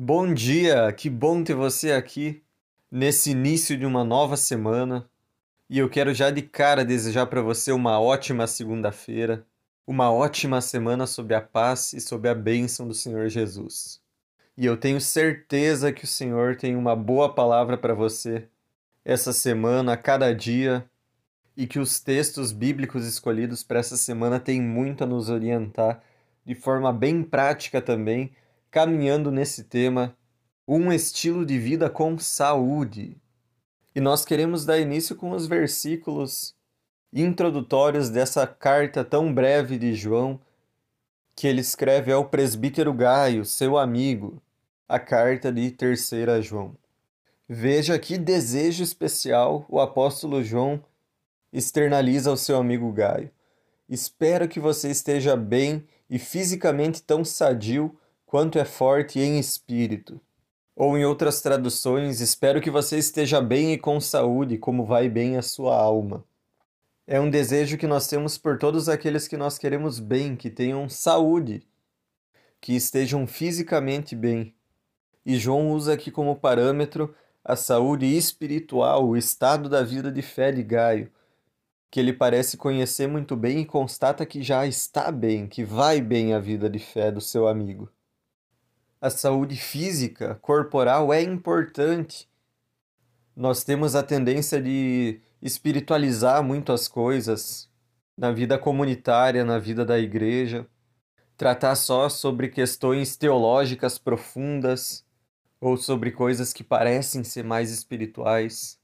Bom dia, que bom ter você aqui nesse início de uma nova semana. E eu quero já de cara desejar para você uma ótima segunda-feira, uma ótima semana sob a paz e sob a bênção do Senhor Jesus. E eu tenho certeza que o Senhor tem uma boa palavra para você essa semana, a cada dia, e que os textos bíblicos escolhidos para essa semana têm muito a nos orientar de forma bem prática também caminhando nesse tema, um estilo de vida com saúde. E nós queremos dar início com os versículos introdutórios dessa carta tão breve de João, que ele escreve ao presbítero Gaio, seu amigo, a carta de terceira João. Veja que desejo especial o apóstolo João externaliza ao seu amigo Gaio. Espero que você esteja bem e fisicamente tão sadio quanto é forte em espírito. Ou em outras traduções, espero que você esteja bem e com saúde, como vai bem a sua alma. É um desejo que nós temos por todos aqueles que nós queremos bem, que tenham saúde, que estejam fisicamente bem. E João usa aqui como parâmetro a saúde espiritual, o estado da vida de fé de Gaio, que ele parece conhecer muito bem e constata que já está bem, que vai bem a vida de fé do seu amigo a saúde física, corporal é importante. Nós temos a tendência de espiritualizar muito as coisas na vida comunitária, na vida da igreja, tratar só sobre questões teológicas profundas ou sobre coisas que parecem ser mais espirituais.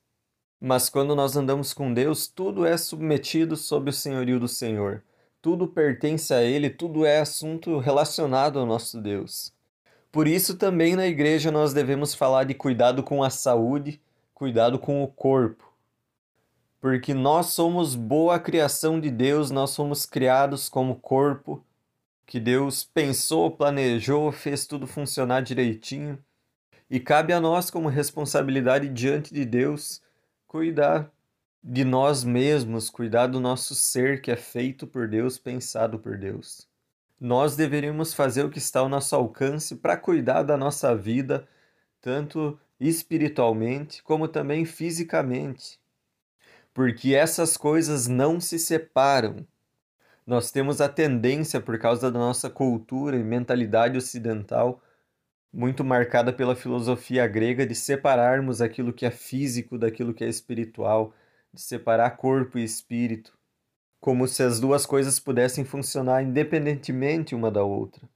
Mas quando nós andamos com Deus, tudo é submetido sob o senhorio do Senhor. Tudo pertence a Ele, tudo é assunto relacionado ao nosso Deus. Por isso, também na igreja nós devemos falar de cuidado com a saúde, cuidado com o corpo. Porque nós somos boa criação de Deus, nós somos criados como corpo, que Deus pensou, planejou, fez tudo funcionar direitinho. E cabe a nós, como responsabilidade diante de Deus, cuidar de nós mesmos, cuidar do nosso ser que é feito por Deus, pensado por Deus nós deveríamos fazer o que está ao nosso alcance para cuidar da nossa vida, tanto espiritualmente como também fisicamente. Porque essas coisas não se separam. Nós temos a tendência, por causa da nossa cultura e mentalidade ocidental, muito marcada pela filosofia grega, de separarmos aquilo que é físico daquilo que é espiritual, de separar corpo e espírito como se as duas coisas pudessem funcionar independentemente uma da outra.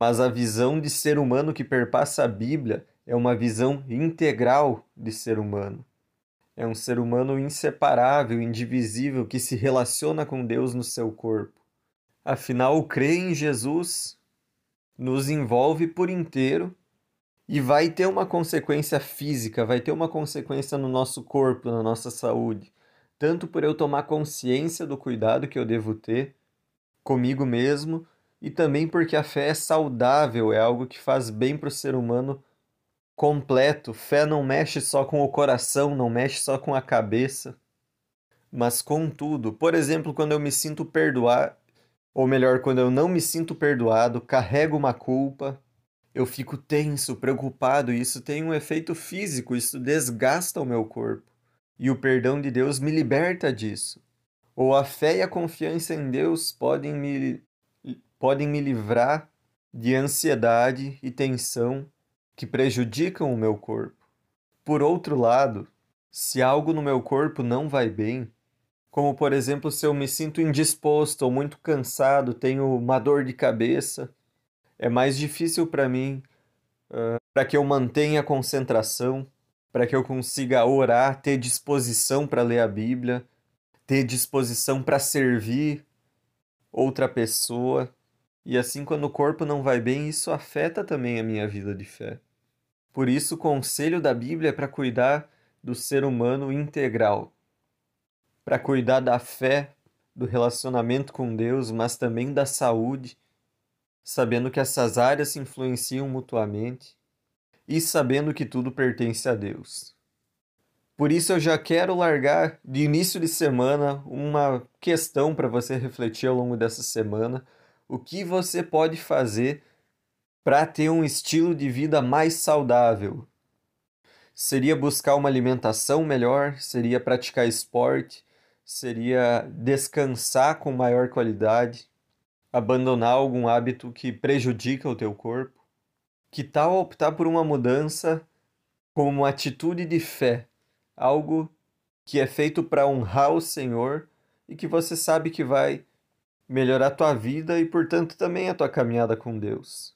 Mas a visão de ser humano que perpassa a Bíblia é uma visão integral de ser humano. É um ser humano inseparável, indivisível, que se relaciona com Deus no seu corpo. Afinal, crer em Jesus nos envolve por inteiro e vai ter uma consequência física, vai ter uma consequência no nosso corpo, na nossa saúde tanto por eu tomar consciência do cuidado que eu devo ter comigo mesmo e também porque a fé é saudável, é algo que faz bem para o ser humano completo. Fé não mexe só com o coração, não mexe só com a cabeça, mas com tudo. Por exemplo, quando eu me sinto perdoar, ou melhor, quando eu não me sinto perdoado, carrego uma culpa, eu fico tenso, preocupado, e isso tem um efeito físico, isso desgasta o meu corpo e o perdão de Deus me liberta disso. Ou a fé e a confiança em Deus podem me, podem me livrar de ansiedade e tensão que prejudicam o meu corpo. Por outro lado, se algo no meu corpo não vai bem, como por exemplo se eu me sinto indisposto ou muito cansado, tenho uma dor de cabeça, é mais difícil para mim uh, para que eu mantenha a concentração para que eu consiga orar, ter disposição para ler a Bíblia, ter disposição para servir outra pessoa. E assim, quando o corpo não vai bem, isso afeta também a minha vida de fé. Por isso, o conselho da Bíblia é para cuidar do ser humano integral, para cuidar da fé, do relacionamento com Deus, mas também da saúde, sabendo que essas áreas se influenciam mutuamente e sabendo que tudo pertence a Deus. Por isso eu já quero largar de início de semana uma questão para você refletir ao longo dessa semana, o que você pode fazer para ter um estilo de vida mais saudável? Seria buscar uma alimentação melhor? Seria praticar esporte? Seria descansar com maior qualidade? Abandonar algum hábito que prejudica o teu corpo? Que tal optar por uma mudança como uma atitude de fé, algo que é feito para honrar o Senhor e que você sabe que vai melhorar a tua vida e, portanto, também a tua caminhada com Deus.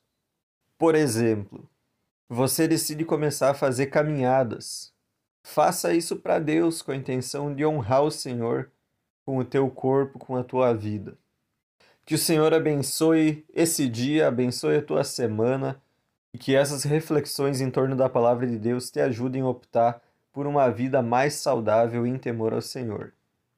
Por exemplo, você decide começar a fazer caminhadas. Faça isso para Deus com a intenção de honrar o Senhor com o teu corpo, com a tua vida. Que o Senhor abençoe esse dia, abençoe a tua semana e que essas reflexões em torno da palavra de Deus te ajudem a optar por uma vida mais saudável em temor ao Senhor.